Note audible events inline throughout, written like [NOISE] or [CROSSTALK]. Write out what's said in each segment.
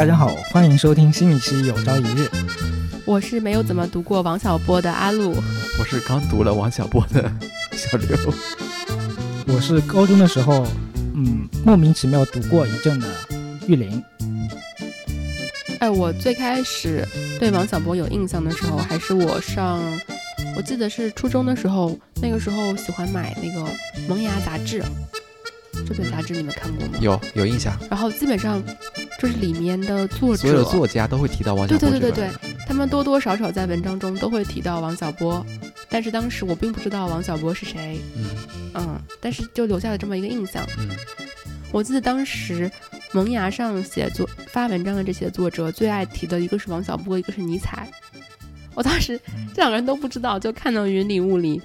大家好，欢迎收听新一期《有朝一日》。我是没有怎么读过王小波的阿路，我是刚读了王小波的小刘，我是高中的时候，嗯，莫名其妙读过一阵的玉林。哎，我最开始对王小波有印象的时候，还是我上，我记得是初中的时候，那个时候喜欢买那个《萌芽》杂志，这本杂志你们看过吗？有有印象。然后基本上就是里面的作者，所有的作家都会提到王小对波。对对对对，他们多多少少在文章中都会提到王小波，但是当时我并不知道王小波是谁，嗯嗯，但是就留下了这么一个印象。嗯，我记得当时萌芽上写作发文章的这些作者最爱提的一个是王小波，一个是尼采。我当时这两个人都不知道，就看到云里雾里。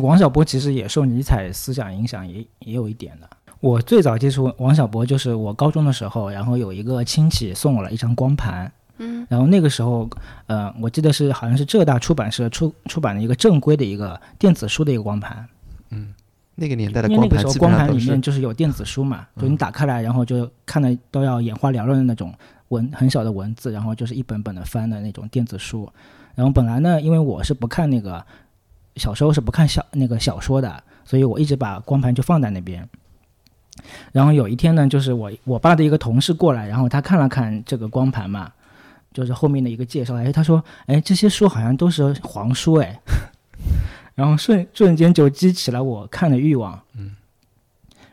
王小波其实也受尼采思想影响，也也有一点的。我最早接触王小波就是我高中的时候，然后有一个亲戚送我了一张光盘，嗯然后那个时候，呃，我记得是好像是浙大出版社出出版的一个正规的一个电子书的一个光盘，嗯那个年代的因为那个时候光盘里面就是有电子书嘛，就你打开来，然后就看的都要眼花缭乱的那种文很小的文字，然后就是一本本的翻的那种电子书。然后本来呢，因为我是不看那个小时候是不看小那个小说的，所以我一直把光盘就放在那边。然后有一天呢，就是我我爸的一个同事过来，然后他看了看这个光盘嘛，就是后面的一个介绍，哎，他说，哎，这些书好像都是黄书，哎，[LAUGHS] 然后瞬瞬间就激起了我看的欲望，嗯，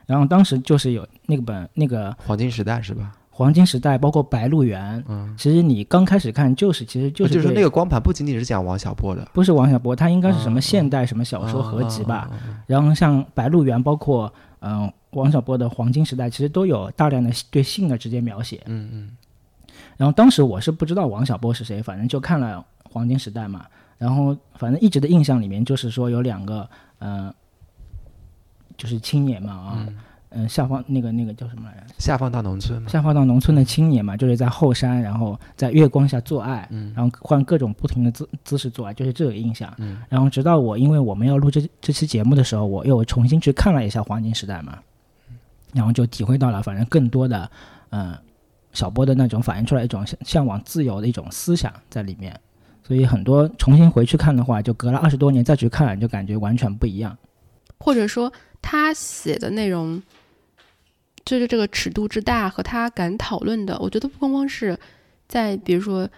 然后当时就是有那个本那个黄金时代是吧？黄金时代，包括白鹿原，嗯，其实你刚开始看就是其实就是对就是那个光盘不仅仅是讲王小波的，不是王小波，他应该是什么嗯现代什么小说合集吧，嗯？嗯嗯然后像白鹿原，包括嗯、王小波的黄金时代，其实都有大量的对性的直接描写。嗯嗯然后当时我是不知道王小波是谁，反正就看了黄金时代嘛。然后反正一直的印象里面就是说有两个嗯、呃就是青年嘛啊，嗯嗯、下放那个那个叫什么来着？下放到农村，下放到农村的青年嘛，就是在后山，然后在月光下做爱，嗯然后换各种不同的姿姿势做爱，就是这个印象。嗯然后直到我因为我们要录这这期节目的时候，我又重新去看了一下《黄金时代》嘛，然后就体会到了反正更多的，嗯、小波的那种反映出来一种向向往自由的一种思想在里面。所以很多重新回去看的话，就隔了二十多年再去看，就感觉完全不一样。或者说他写的内容，就是这个尺度之大和他敢讨论的，我觉得不光光是在比如说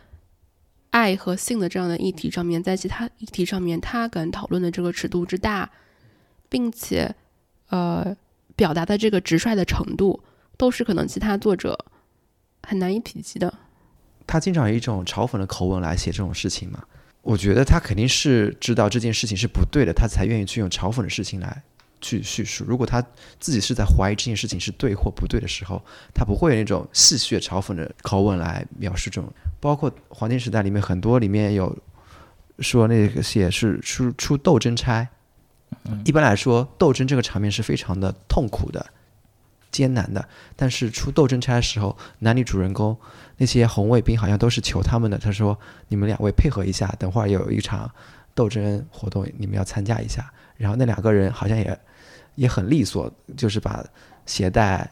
爱和性的这样的议题上面，在其他议题上面，他敢讨论的这个尺度之大，并且呃表达的这个直率的程度，都是可能其他作者很难以匹及的。他经常以一种嘲讽的口吻来写这种事情嘛。我觉得他肯定是知道这件事情是不对的，他才愿意去用嘲讽的事情来去叙述。如果他自己是在怀疑这件事情是对或不对的时候，他不会有那种戏谑嘲讽的口吻来描述这种。包括《黄金时代》里面很多里面有说那个写是出出斗争差。一般来说，斗争这个场面是非常的痛苦的、艰难的。但是出斗争差的时候，男女主人公那些红卫兵好像都是求他们的。他说：“你们两位配合一下，等会儿有一场斗争活动，你们要参加一下。”然后那两个人好像也也很利索，就是把鞋带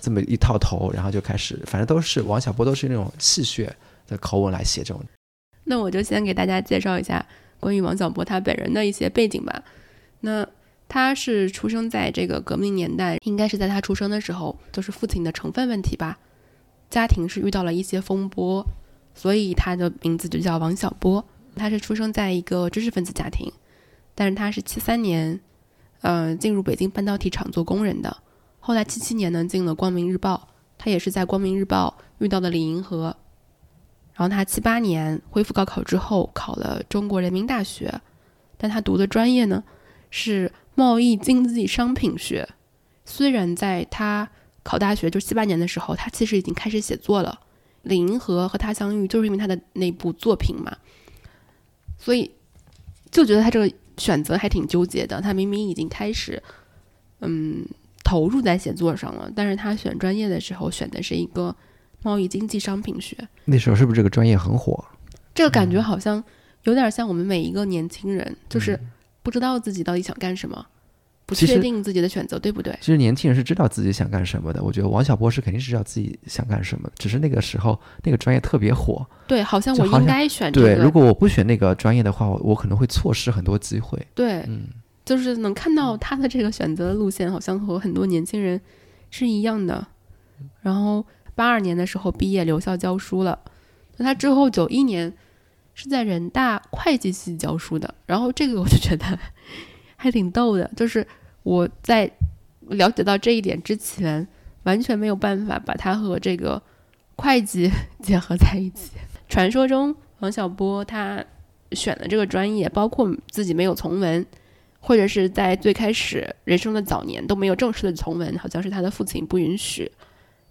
这么一套头，然后就开始，反正都是王小波都是那种戏谑的口吻来写这种。那我就先给大家介绍一下关于王小波他本人的一些背景吧。那他是出生在这个革命年代，应该是在他出生的时候，就是父亲的成分问题吧，家庭是遇到了一些风波，所以他的名字就叫王小波。他是出生在一个知识分子家庭，但是他是七三年，呃，进入北京半导体厂做工人的。后来七七年呢，进了光明日报，他也是在光明日报遇到了李银河。然后他七八年恢复高考之后，考了中国人民大学，但他读的专业呢是贸易经济商品学。虽然在他考大学就七八年的时候，他其实已经开始写作了。李银河和他相遇，就是因为他的那部作品嘛，所以就觉得他这个选择还挺纠结的。他明明已经开始，嗯，投入在写作上了，但是他选专业的时候选的是一个贸易经济商品学。那时候是不是这个专业很火？这个感觉好像有点像我们每一个年轻人，就是不知道自己到底想干什么，不确定自己的选择对不对？其实年轻人是知道自己想干什么的。我觉得王小波是肯定是知道自己想干什么的，只是那个时候那个专业特别火。对，好像我应该选这对，个。如果我不选那个专业的话，我我可能会错失很多机会。对，嗯，就是能看到他的这个选择的路线，好像和很多年轻人是一样的。然后八二年的时候毕业留校教书了，那他之后九一年是在人大会计系教书的。然后这个我就觉得还挺逗的，就是我在了解到这一点之前，完全没有办法把它和这个会计 [LAUGHS] 结合在一起。传说中王小波他选的这个专业，包括自己没有从文，或者是在最开始人生的早年都没有正式的从文，好像是他的父亲不允许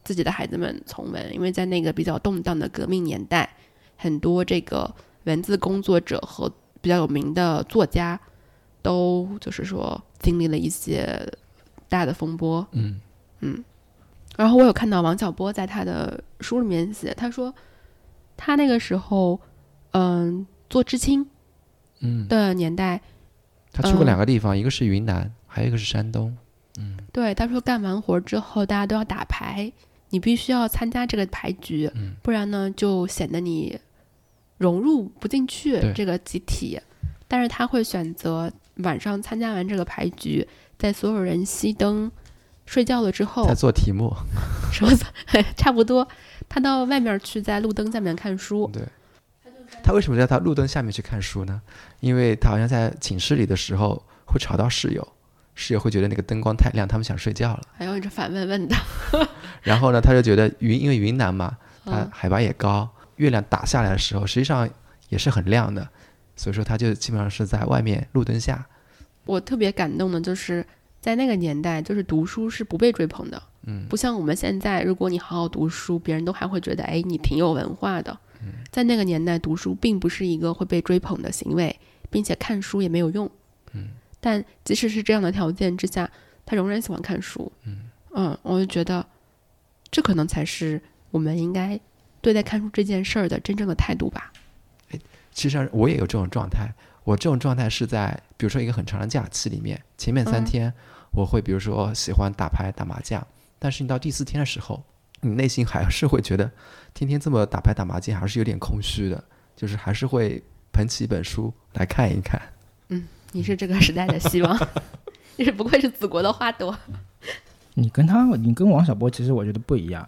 自己的孩子们从文，因为在那个比较动荡的革命年代，很多这个文字工作者和比较有名的作家都就是说经历了一些大的风波，嗯。嗯，然后我有看到王小波在他的书里面写，他说他那个时候，嗯，做知青嗯，的年代，他去过嗯。两个地方，一个是云南，还有一个是山东。对他说干完活之后，大家都要打牌，你必须要参加这个牌局，嗯。不然呢就显得你融入不进去这个集体。但是他会选择晚上参加完这个牌局，在所有人熄灯睡觉了之后在，做题目。什么 [LAUGHS] 差不多，他到外面去，在路灯下面看书。对，他为什么在他路灯下面去看书呢？因为他好像在寝室里的时候会吵到室友，室友会觉得那个灯光太亮，他们想睡觉了。还有这反问问的，[LAUGHS] 然后呢，他就觉得云，因为云南嘛，它嗯，海拔也高，月亮打下来的时候，实际上也是很亮的，所以说它就基本上是在外面路灯下。我特别感动的就是在那个年代，就是读书是不被追捧的，嗯不像我们现在，如果你好好读书，别人都还会觉得，哎，你挺有文化的。在那个年代，读书并不是一个会被追捧的行为，并且看书也没有用。嗯，但即使是这样的条件之下，他仍然喜欢看书。嗯我就觉得这可能才是我们应该对待看书这件事儿的真正的态度吧。其实上我也有这种状态，我这种状态是在比如说一个很长的假期里面，前面三嗯天我会比如说喜欢打牌打麻将，但是你到第四天的时候，你内心还是会觉得天天这么打牌打麻将还是有点空虚的，就是还是会捧起一本书来看一看。嗯你是这个时代的希望，[LAUGHS] 你是不愧是祖国的花朵。[LAUGHS] 你跟他，你跟王小波其实我觉得不一样。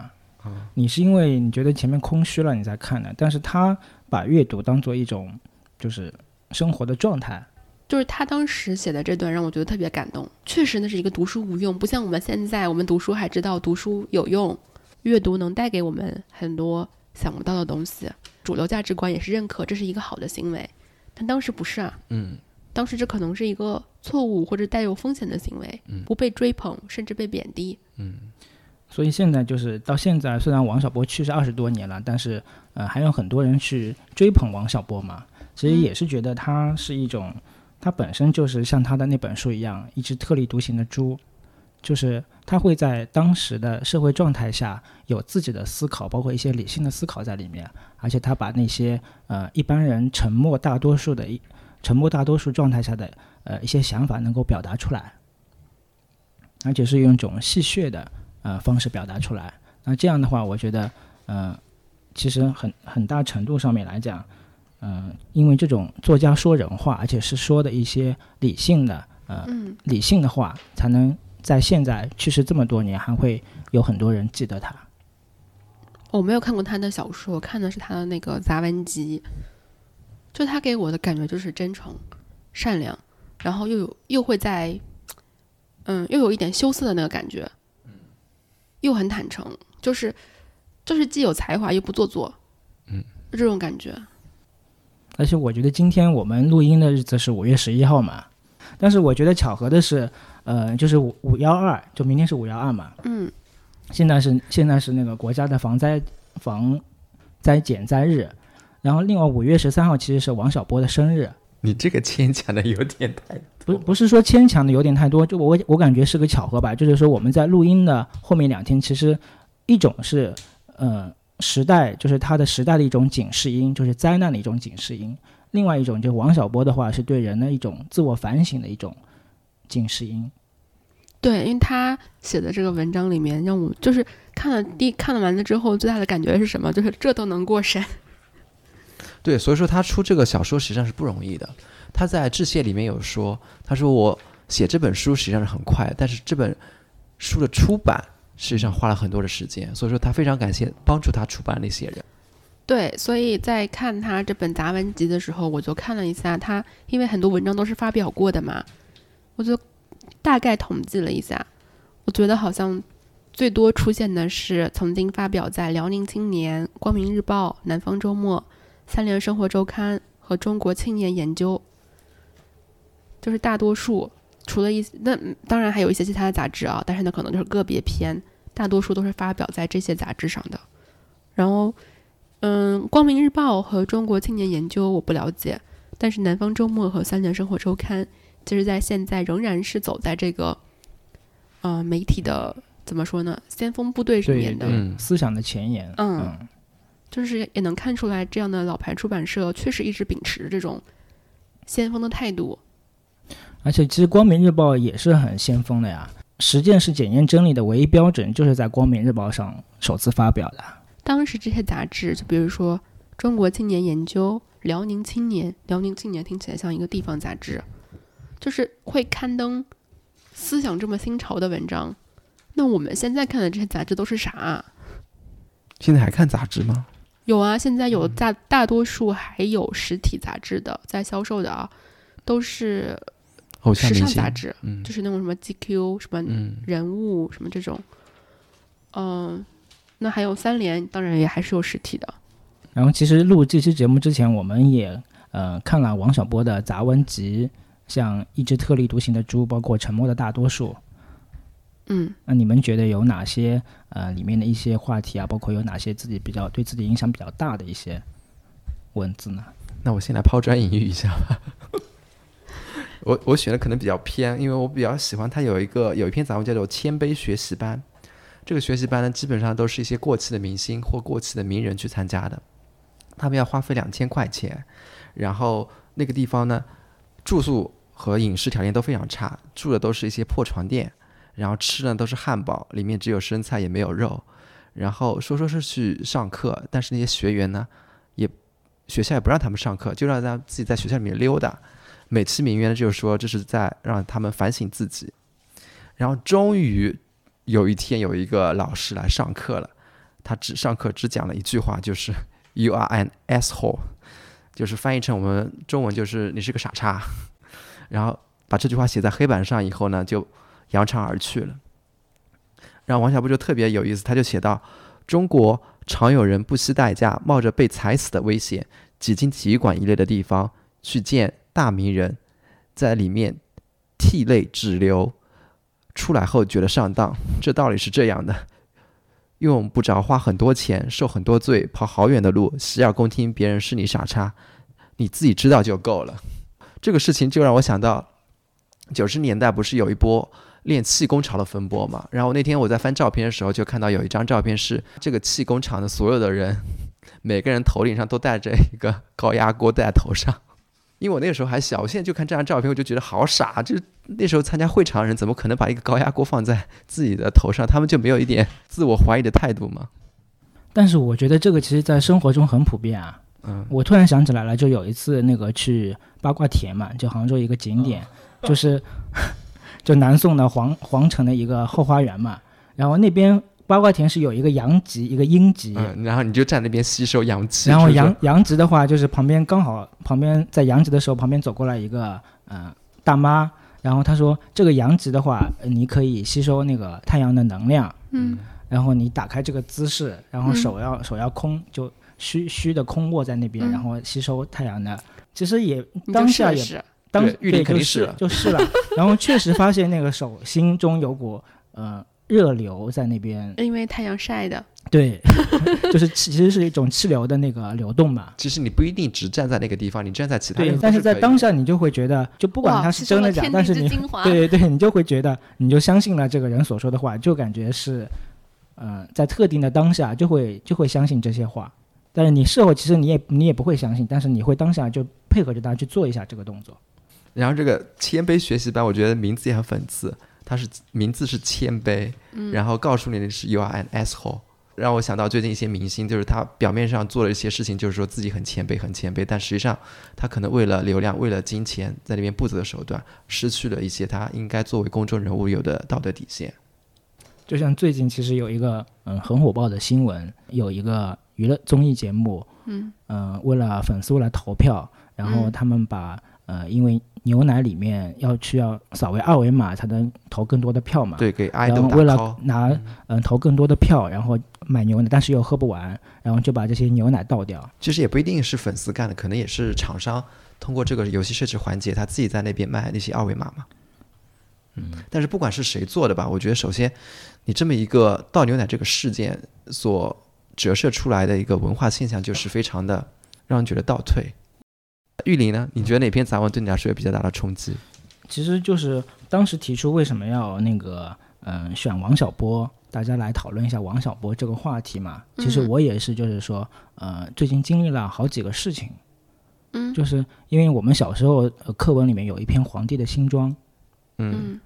你是因为你觉得前面空虚了，你才看的，但是他把阅读当做一种就是生活的状态。就是他当时写的这段让我觉得特别感动。确实，那是一个读书无用，不像我们现在，我们读书还知道读书有用，阅读能带给我们很多想不到的东西。主流价值观也是认可这是一个好的行为，但当时不是啊。嗯当时这可能是一个错误或者带有风险的行为，嗯不被追捧，甚至被贬低。嗯所以现在就是到现在，虽然王小波去世二十多年了，但是呃还有很多人去追捧王小波嘛。其实嗯也是觉得他是一种，他本身就是像他的那本书一样，一只特立独行的猪，就是他会在当时的社会状态下有自己的思考，包括一些理性的思考在里面，而且他把那些呃一般人沉默大多数的一沉默大多数状态下的呃一些想法能够表达出来，而且是用一种戏谑的呃方式表达出来。那这样的话，我觉得呃其实很很大程度上面来讲，嗯、因为这种作家说人话，而且是说的一些理性的呃嗯，理性的话，才能在现在去世这么多年，还会有很多人记得他。我没有看过他的小说，我看的是他的那个杂文集。就他给我的感觉就是真诚、善良，然后又有又会在，嗯，又有一点羞涩的那个感觉，又很坦诚，就是就是既有才华又不做作，嗯，就这种感觉。而且我觉得今天我们录音的日子是五月十一号嘛，但是我觉得巧合的是，呃，就是五五幺二，就明天是五幺二嘛，嗯，现在是现在是那个国家的防灾防灾减灾日，然后另外五月十三号其实是王小波的生日，你这个牵强的有点太不不是说牵强的有点太多，就我我感觉是个巧合吧，就是说我们在录音的后面两天，其实一种是呃时代，就是它的时代的一种警示音，就是灾难的一种警示音；另外一种就是王小波的话，是对人的一种自我反省的一种警示音。对，因为他写的这个文章里面，让我就是看了第看了完了之后，最大的感觉是什么？就是这都能过审。对，所以说他出这个小说实际上是不容易的。他在致谢里面有说，他说我写这本书实际上是很快，但是这本书的出版实际上花了很多的时间，所以说他非常感谢帮助他出版那些人。对，所以在看他这本杂文集的时候，我就看了一下他，因为很多文章都是发表过的嘛，我就大概统计了一下，我觉得好像最多出现的是曾经发表在《辽宁青年》《光明日报》《南方周末》《三联生活周刊》和《中国青年研究》，就是大多数除了一那当然还有一些其他的杂志啊，但是呢可能就是个别篇，大多数都是发表在这些杂志上的，然后。嗯，《光明日报》和《中国青年研究》我不了解，但是《南方周末》和《三联生活周刊》，其实在现在仍然是走在这个，呃，媒体的怎么说呢？先锋部队里面的思想的前沿。嗯，就是也能看出来，这样的老牌出版社确实一直秉持这种先锋的态度。而且，其实《光明日报》也是很先锋的呀。实践是检验真理的唯一标准，就是在《光明日报》上首次发表的。当时这些杂志，就比如说《中国青年研究》《辽宁青年》，《辽宁青年》听起来像一个地方杂志，就是会刊登思想这么新潮的文章。那我们现在看的这些杂志都是啥？现在还看杂志吗？有啊，现在有大大多数还有实体杂志的在销售的啊，都是时尚杂志，就是那种什么 GQ、什么人物什么这种，嗯。那还有三联，当然也还是有实体的。然后，其实录这期节目之前，我们也呃看了王小波的杂文集，像《一只特立独行的猪》，包括《沉默的大多数》。嗯，那你们觉得有哪些呃里面的一些话题啊，包括有哪些自己比较对自己影响比较大的一些文字呢？那我先来抛砖引玉一下吧。我我选的可能比较偏，因为我比较喜欢他有一个有一篇杂文叫做《谦卑学习班》。这个学习班呢，基本上都是一些过气的明星或过气的名人去参加的，他们要花费两千块钱，然后那个地方呢，住宿和饮食条件都非常差，住的都是一些破床垫，然后吃的都是汉堡，里面只有生菜也没有肉，然后说说是去上课，但是那些学员呢，也学校也不让他们上课，就让他自己在学校里面溜达，美其名曰呢，就是说这是在让他们反省自己，然后终于。有一天有一个老师来上课了，他只上课只讲了一句话，就是 “You are an asshole”，就是翻译成我们中文就是“你是个傻叉”。[LAUGHS] 然后把这句话写在黑板上以后呢，就扬长而去了。然后王小波就特别有意思，他就写到：中国常有人不惜代价，冒着被踩死的危险，挤进体育馆一类的地方去见大名人，在里面涕泪直流。出来后觉得上当，这道理是这样的：用不着花很多钱、受很多罪、跑好远的路，洗耳恭听别人是你傻叉，你自己知道就够了。这个事情就让我想到，九十年代不是有一波练气功潮的风波嘛？然后那天我在翻照片的时候，就看到有一张照片是这个气功场的所有的人，每个人头顶上都戴着一个高压锅在头上。因为我那个时候还小，我现在就看这张照片，我就觉得好傻。就那时候参加会场的人，怎么可能把一个高压锅放在自己的头上？他们就没有一点自我怀疑的态度吗？但是我觉得这个其实，在生活中很普遍啊。嗯，我突然想起来了，就有一次那个去八卦田嘛，就杭州一个景点，就是 [LAUGHS] 就南宋的皇皇城的一个后花园嘛，然后那边。八卦田是有一个阳极，一个阴极，嗯，然后你就站那边吸收阳气。然后阳阳极的话，就是旁边刚好旁边在阳极的时候，旁边走过来一个呃大妈，然后她说这个阳极的话，你可以吸收那个太阳的能量，嗯，然后你打开这个姿势，然后手要手要空，就虚虚的空握在那边，然后吸收太阳的。其实也当下也当对就是。是就是了，[LAUGHS] 然后确实发现那个手心中有股呃。热流在那边，因为太阳晒的。对，[LAUGHS] 就是其实是一种气流的那个流动嘛。其实你不一定只站在那个地方，你站在其他。地方，但是在当下你就会觉得，就不管他是真的假，但是你 [LAUGHS] 对对对，你就会觉得，你就相信了这个人所说的话，就感觉是，呃，在特定的当下就会就会相信这些话。但是你事后其实你也你也不会相信，但是你会当下就配合着大家去做一下这个动作。然后这个谦卑学习班，我觉得名字也很讽刺。它是名字是谦卑，嗯然后告诉你的是 you are an asshole。让我想到最近一些明星，就是他表面上做了一些事情，就是说自己很谦卑、很谦卑，但实际上他可能为了流量、为了金钱，在那边不择手段，失去了一些他应该作为公众人物有的道德底线。就像最近其实有一个嗯很火爆的新闻，有一个娱乐综艺节目，嗯呃，为了粉丝为了投票，然后嗯他们把、呃因为牛奶里面要去要扫为二维码才能投更多的票嘛，对，给然后 idol 打为了拿嗯、投更多的票，然后买牛奶，但是又喝不完，然后就把这些牛奶倒掉。其实也不一定是粉丝干的，可能也是厂商通过这个游戏设置环节，他自己在那边卖那些二维码嘛。嗯，但是不管是谁做的吧，我觉得首先你这么一个倒牛奶这个事件所折射出来的一个文化现象，就是非常的让人觉得倒退。玉林呢？你觉得哪篇杂文对你来说有比较大的冲击？其实就是当时提出为什么要那个嗯、选王小波，大家来讨论一下王小波这个话题嘛。其实嗯我也是，就是说呃最近经历了好几个事情，嗯就是因为我们小时候、呃、课文里面有一篇皇帝的新装，嗯，嗯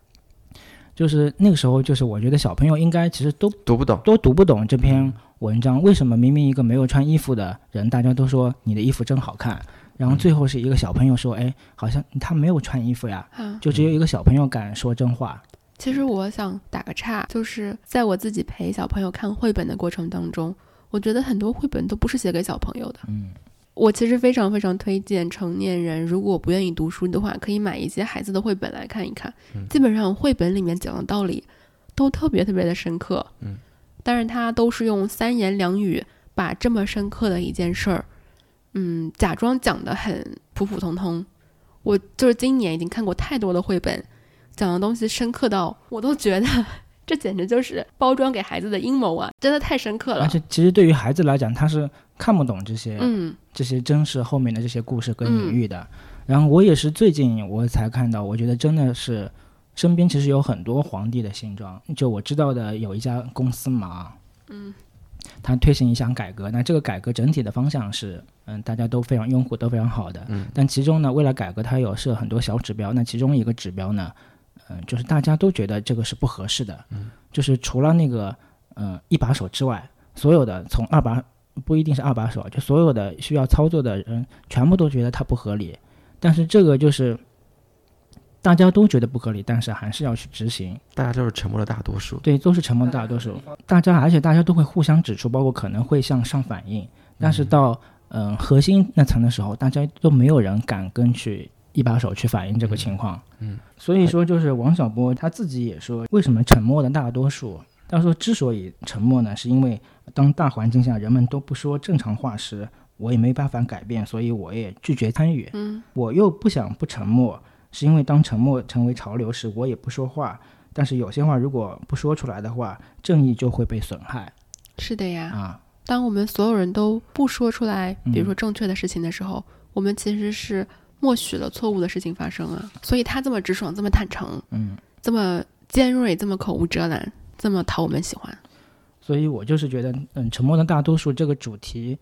就是那个时候就是我觉得小朋友应该其实都读不懂。都读不懂这篇文章，为什么明明一个没有穿衣服的人，大家都说你的衣服真好看，然后最后是一个小朋友说，哎，好像他没有穿衣服呀，啊，就只有一个小朋友敢说真话。其实我想打个岔，就是在我自己陪小朋友看绘本的过程当中，我觉得很多绘本都不是写给小朋友的。嗯，我其实非常非常推荐成年人，如果不愿意读书的话，可以买一些孩子的绘本来看一看。基本上绘本里面讲的道理都特别特别的深刻。嗯，但是他都是用三言两语把这么深刻的一件事儿，嗯，假装讲的很普普通通。我就是今年已经看过太多的绘本，讲的东西深刻到我都觉得这简直就是包装给孩子的阴谋啊！真的太深刻了。而且其实对于孩子来讲，他是看不懂这些、嗯这些真实后面的这些故事跟隐喻的。然后我也是最近我才看到，我觉得真的是身边其实有很多皇帝的新装。就我知道的有一家公司嘛，嗯，它推行一项改革，那这个改革整体的方向是，嗯，大家都非常拥护都非常好的。嗯，但其中呢，为了改革，它有设很多小指标。那其中一个指标呢，嗯，就是大家都觉得这个是不合适的。嗯，就是除了那个嗯一把手之外，所有的从二把不一定是二把手，就所有的需要操作的人，全部都觉得它不合理。但是这个就是大家都觉得不合理，但是还是要去执行。大家都是沉默的大多数。对，都是沉默大多数。大家而且大家都会互相指出，包括可能会向上反映。但是到嗯、核心那层的时候，大家都没有人敢跟去一把手去反映这个情况。嗯，所以说就是王小波他自己也说，为什么沉默的大多数？他说之所以沉默呢，是因为当大环境下人们都不说正常话时，我也没办法改变，所以我也拒绝参与。嗯我又不想不沉默，是因为当沉默成为潮流时，我也不说话。但是有些话如果不说出来的话，正义就会被损害是的呀。啊。当我们所有人都不说出来，嗯比如说正确的事情的时候，我们其实是默许了错误的事情发生啊。所以他这么直爽，这么坦诚，嗯，这么尖锐，这么口无遮拦，这么讨我们喜欢。所以我就是觉得，嗯，沉默的大多数这个主题，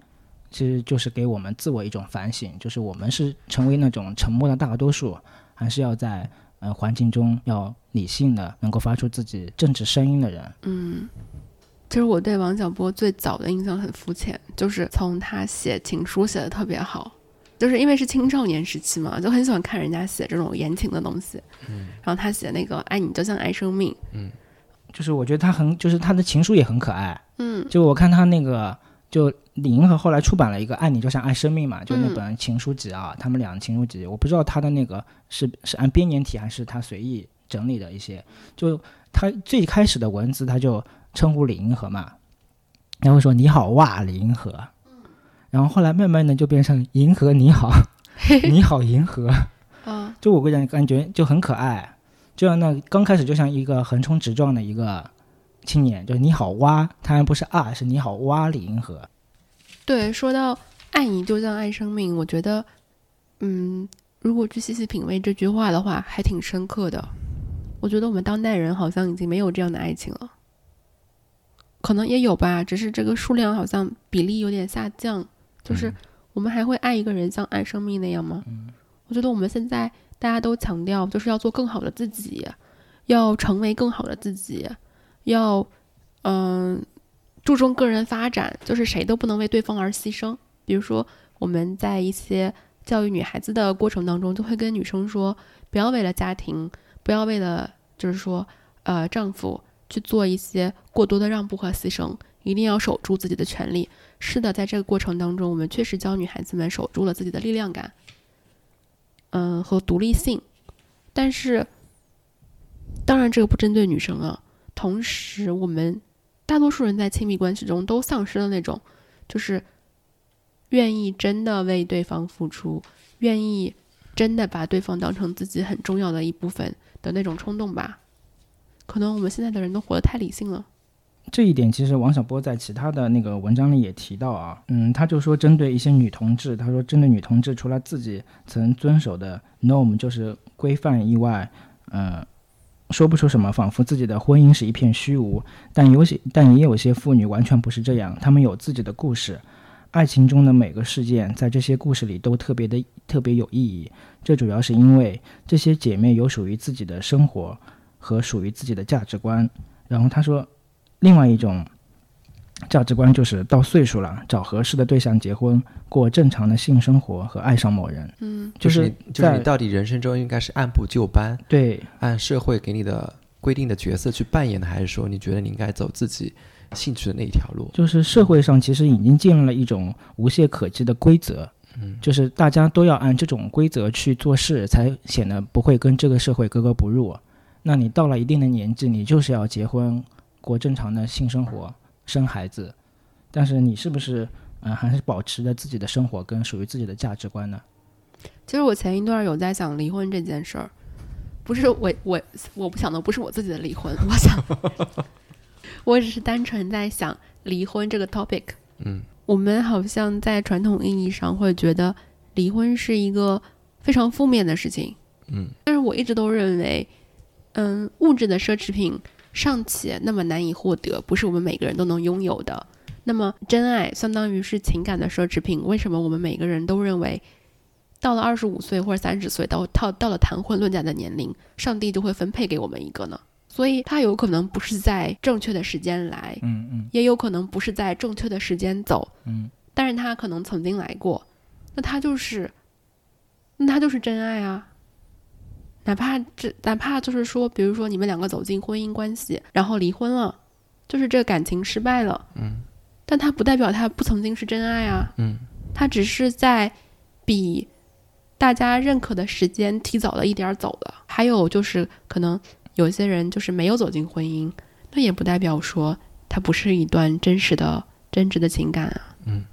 其实就是给我们自我一种反省，就是我们是成为那种沉默的大多数，还是要在呃环境中要理性的，能够发出自己政治声音的人。嗯，其实我对王小波最早的印象很肤浅，就是从他写情书写的特别好，就是因为是青少年时期嘛，就很喜欢看人家写这种言情的东西。嗯，然后他写那个爱你就像爱生命。嗯就是我觉得他很，就是他的情书也很可爱。嗯就我看他那个，就李银河后来出版了一个《爱你就像爱生命》嘛，就那嗯本情书集啊，他们俩情书集，我不知道他的那个是是按编年体还是他随意整理的一些。就他最开始的文字，他就称呼李银河嘛，然后说你好哇，李银河，然后后来慢慢的就变成银河你好，[LAUGHS] 你好银河，[LAUGHS] 啊就我个人感觉就很可爱，就像那刚开始就像一个横冲直撞的一个青年，就是你好蛙，他还不是啊，是你好蛙李银河。对，说到爱你就像爱生命，我觉得，嗯，如果去细细品味这句话的话，还挺深刻的。我觉得我们当代人好像已经没有这样的爱情了，可能也有吧，只是这个数量好像比例有点下降。就是我们还会爱一个人像爱生命那样吗？我觉得我们现在大家都强调就是要做更好的自己，要成为更好的自己，要嗯注重个人发展，就是谁都不能为对方而牺牲。比如说我们在一些教育女孩子的过程当中，就会跟女生说，不要为了家庭，不要为了就是说呃丈夫去做一些过多的让步和牺牲，一定要守住自己的权利。是的，在这个过程当中，我们确实教女孩子们守住了自己的力量感，嗯和独立性，但是。当然，这个不针对女生啊。同时，我们大多数人在亲密关系中都丧失了那种，就是愿意真的为对方付出，愿意真的把对方当成自己很重要的一部分的那种冲动吧。可能我们现在的人都活得太理性了。这一点，其实王小波在其他的那个文章里也提到啊。嗯，他就说，针对一些女同志，他说，针对女同志，除了自己曾遵守的 norm 就是规范以外，嗯。说不出什么，仿佛自己的婚姻是一片虚无。但有些，但也有些妇女完全不是这样，她们有自己的故事，爱情中的每个事件在这些故事里都特别的特别有意义。这主要是因为这些姐妹有属于自己的生活和属于自己的价值观。然后他说，另外一种。价值观就是到岁数了，找合适的对象结婚，过正常的性生活和爱上某人。嗯，就是就是你到底人生中应该是按部就班，对，按社会给你的规定的角色去扮演的，还是说你觉得你应该走自己兴趣的那一条路？就是社会上其实已经建立了一种无懈可击的规则，嗯，就是大家都要按这种规则去做事，才显得不会跟这个社会格格不入。那你到了一定的年纪，你就是要结婚，过正常的性生活。生孩子，但是你是不是嗯还是保持着自己的生活跟属于自己的价值观呢？其实我前一段有在想离婚这件事儿，不是我我我不想的不是我自己的离婚，[LAUGHS] 我想我只是单纯在想离婚这个 topic。嗯，我们好像在传统意义上会觉得离婚是一个非常负面的事情。嗯，但是我一直都认为，嗯，物质的奢侈品。尚且那么难以获得，不是我们每个人都能拥有的。那么，真爱相当于是情感的奢侈品。为什么我们每个人都认为，到了二十五岁或者三十岁，到到到了谈婚论嫁的年龄，上帝就会分配给我们一个呢？所以，他有可能不是在正确的时间来，嗯嗯，也有可能不是在正确的时间走，嗯。但是他可能曾经来过，那他就是，那他就是真爱啊。哪怕这，哪怕就是说，比如说你们两个走进婚姻关系，然后离婚了，就是这个感情失败了，嗯，但它不代表它不曾经是真爱啊，嗯，它只是在比大家认可的时间提早了一点走了。还有就是，可能有些人就是没有走进婚姻，那也不代表说它不是一段真实的、真挚的情感啊，嗯。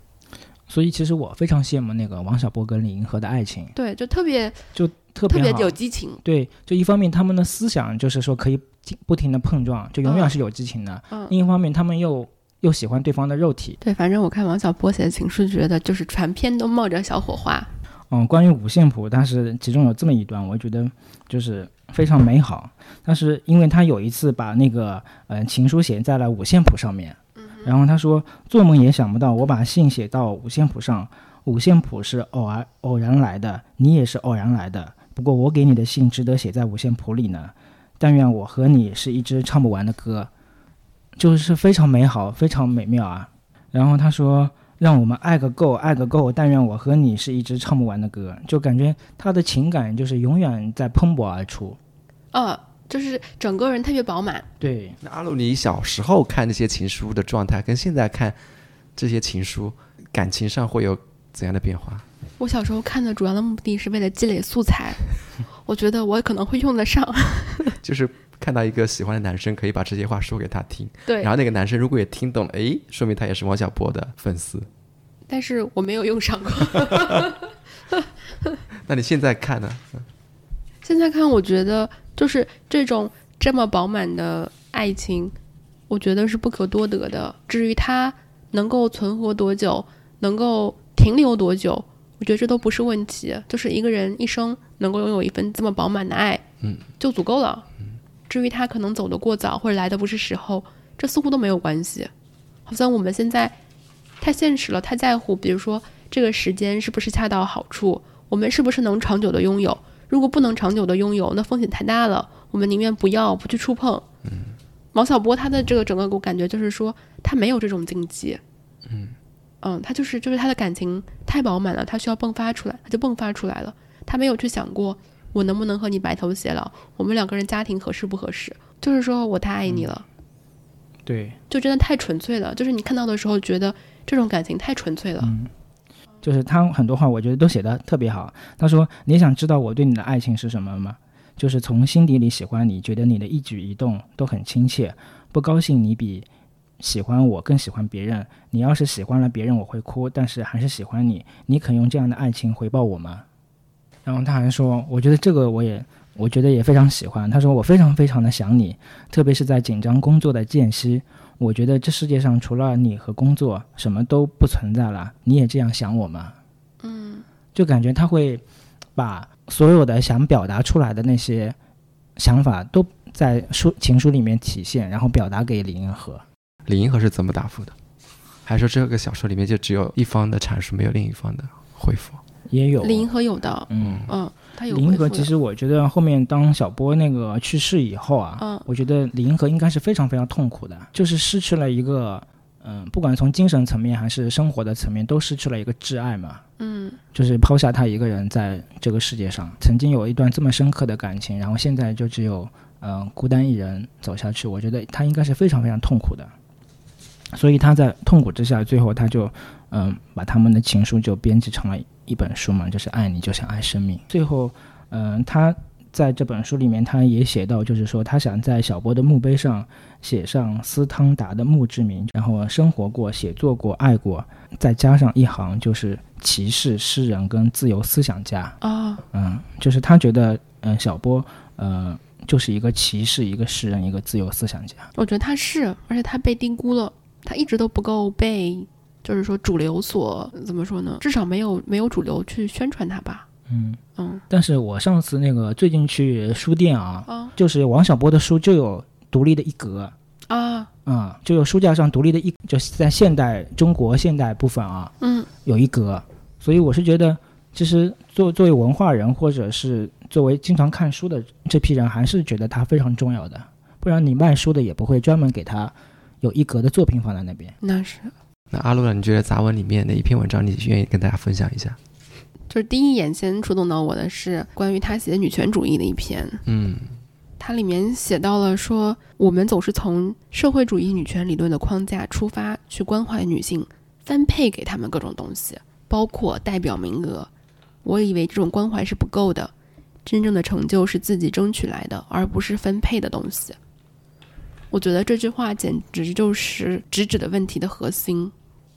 所以其实我非常羡慕那个王小波跟李银河的爱情，对，就特别就。特别有激情，对，就一方面他们的思想就是说可以不停的碰撞，就永远是有激情的。另一方面，他们又又喜欢对方的肉体。对，反正我看王小波写的情书，觉得就是全篇都冒着小火花。嗯，关于五线谱，但是其中有这么一段，我觉得就是非常美好。但是因为他有一次把那个呃情书写在了五线谱上面，然后他说做梦也想不到我把信写到五线谱上，五线谱是偶然偶然来的，你也是偶然来的。不过我给你的信值得写在五线谱里呢。但愿我和你是一支唱不完的歌，就是非常美好，非常美妙啊。然后他说：“让我们爱个够，爱个够。但愿我和你是一支唱不完的歌。”就感觉他的情感就是永远在喷薄而出。呃，就是整个人特别饱满。对。那阿鲁，你小时候看那些情书的状态，跟现在看这些情书，感情上会有怎样的变化？我小时候看的主要的目的是为了积累素材，[LAUGHS] 我觉得我可能会用得上。[LAUGHS] 就是看到一个喜欢的男生，可以把这些话说给他听。对，然后那个男生如果也听懂了，哎，说明他也是王小波的粉丝。但是我没有用上过。[LAUGHS] 那你现在看呢？现在看，我觉得就是这种这么饱满的爱情，我觉得是不可多得的。至于它能够存活多久，能够。停留多久？我觉得这都不是问题，就是一个人一生能够拥有一份这么饱满的爱，嗯，就足够了。至于他可能走得过早或者来的不是时候，这似乎都没有关系。好像我们现在太现实了，太在乎，比如说这个时间是不是恰到好处，我们是不是能长久的拥有？如果不能长久的拥有，那风险太大了。我们宁愿不要，不去触碰。嗯，王小波他的这个整个给我感觉就是说，他没有这种禁忌。嗯嗯，他就是就是他的感情太饱满了，他需要迸发出来，他就迸发出来了。他没有去想过我能不能和你白头偕老，我们两个人家庭合适不合适，就是说我太爱你了，对，就真的太纯粹了。就是你看到的时候觉得这种感情太纯粹了。嗯，就是他很多话我觉得都写的特别好。他说：“你想知道我对你的爱情是什么吗？就是从心底里喜欢你，觉得你的一举一动都很亲切，不高兴你比。”喜欢我更喜欢别人，你要是喜欢了别人我会哭，但是还是喜欢你，你肯用这样的爱情回报我吗？然后他还说，我觉得这个我也，我觉得也非常喜欢。他说我非常非常的想你，特别是在紧张工作的间隙，我觉得这世界上除了你和工作，什么都不存在了。你也这样想我吗？嗯，就感觉他会把所有的想表达出来的那些想法都在书情书里面体现，然后表达给李银河。李银河是怎么答复的？还是说这个小说里面就只有一方的阐述，没有另一方的回复？也有李银河有的，嗯嗯，他有李银河回复其实我觉得后面当小波那个去世以后啊，嗯我觉得李银河应该是非常非常痛苦的，就是失去了一个，嗯、不管从精神层面还是生活的层面，都失去了一个挚爱嘛。嗯就是抛下他一个人在这个世界上，曾经有一段这么深刻的感情，然后现在就只有嗯、呃孤单一人走下去，我觉得他应该是非常非常痛苦的。所以他在痛苦之下，最后他就嗯、把他们的情书就编辑成了一本书嘛，就是爱你就像爱生命。最后嗯、他在这本书里面他也写到，就是说他想在小波的墓碑上写上斯汤达的墓志铭，然后生活过、写作过、爱过，再加上一行就是骑士、诗人跟自由思想家。啊，嗯，就是他觉得，嗯、小波，呃，就是一个骑士、一个诗人、一个自由思想家。我觉得他是，而且他被低估了，他一直都不够被，就是说主流所怎么说呢？至少没有没有主流去宣传他吧。嗯，嗯。但是我上次那个最近去书店啊，啊。就是王小波的书就有独立的一格。啊。啊、就有书架上独立的一，就是在现代中国现代部分啊，嗯。有一格，所以我是觉得，其实作作为文化人或者是作为经常看书的这批人，还是觉得它非常重要的，不然你卖书的也不会专门给他有一格的作品放在那边。那是那阿路呢？你觉得杂文里面哪一篇文章你愿意跟大家分享一下？就是第一眼先触动到我的是关于他写女权主义的一篇，嗯它里面写到了说，我们总是从社会主义女权理论的框架出发去关怀女性，分配给她们各种东西，包括代表名额。我以为这种关怀是不够的，真正的成就是自己争取来的，而不是分配的东西。我觉得这句话简直就是直指的问题的核心，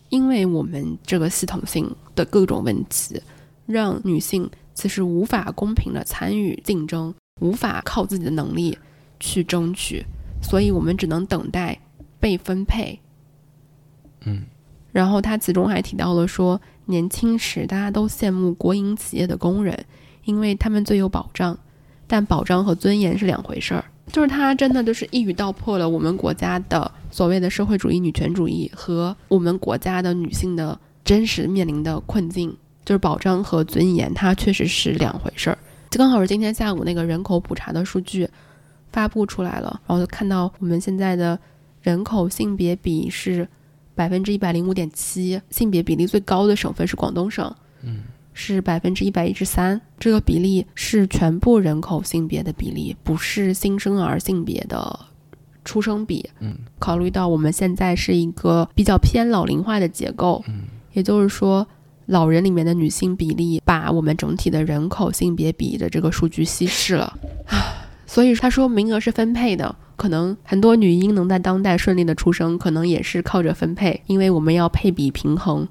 因为我们这个系统性的各种问题，让女性其实无法公平的参与竞争，无法靠自己的能力去争取，所以我们只能等待被分配。嗯然后他其中还提到了说，年轻时大家都羡慕国营企业的工人，因为他们最有保障，但保障和尊严是两回事儿。就是他真的就是一语道破了我们国家的所谓的社会主义女权主义和我们国家的女性的真实面临的困境，就是保障和尊严，它确实是两回事儿。就刚好是今天下午那个人口普查的数据发布出来了，然后就看到我们现在的人口性别比是百分之一百零五点七，性别比例最高的省份是广东省，嗯，是百分之一百一十三。这个比例是全部人口性别的比例，不是新生儿性别的出生比。嗯，考虑到我们现在是一个比较偏老龄化的结构，嗯，也就是说。老人里面的女性比例把我们整体的人口性别比的这个数据稀释了，所以他说名额是分配的，可能很多女婴能在当代顺利的出生，可能也是靠着分配，因为我们要配比平衡。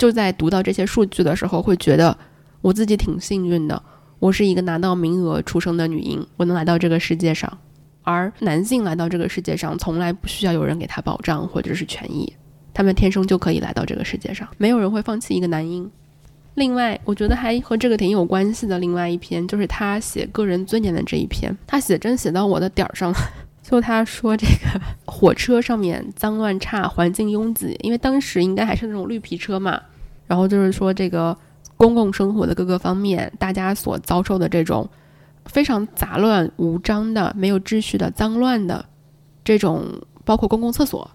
就在读到这些数据的时候，会觉得我自己挺幸运的，我是一个拿到名额出生的女婴，我能来到这个世界上，而男性来到这个世界上，从来不需要有人给他保障或者是权益，他们天生就可以来到这个世界上，没有人会放弃一个男婴。另外，我觉得还和这个挺有关系的。另外一篇就是他写个人尊严的这一篇，他写真写到我的点儿上了。就他说这个火车上面脏乱差，环境拥挤，因为当时应该还是那种绿皮车嘛。然后就是说这个公共生活的各个方面，大家所遭受的这种非常杂乱无章的、没有秩序的、脏乱的这种，包括公共厕所。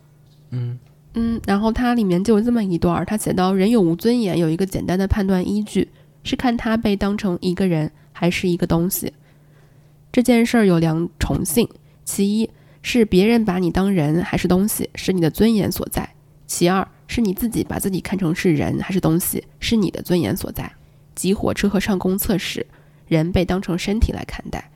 嗯嗯，然后它里面就有这么一段儿，它写到人有无尊严有一个简单的判断依据，是看他被当成一个人还是一个东西。这件事儿有两重性，其一是别人把你当人还是东西，是你的尊严所在；其二是你自己把自己看成是人还是东西，是你的尊严所在。挤火车和上公厕时，人被当成身体来看待。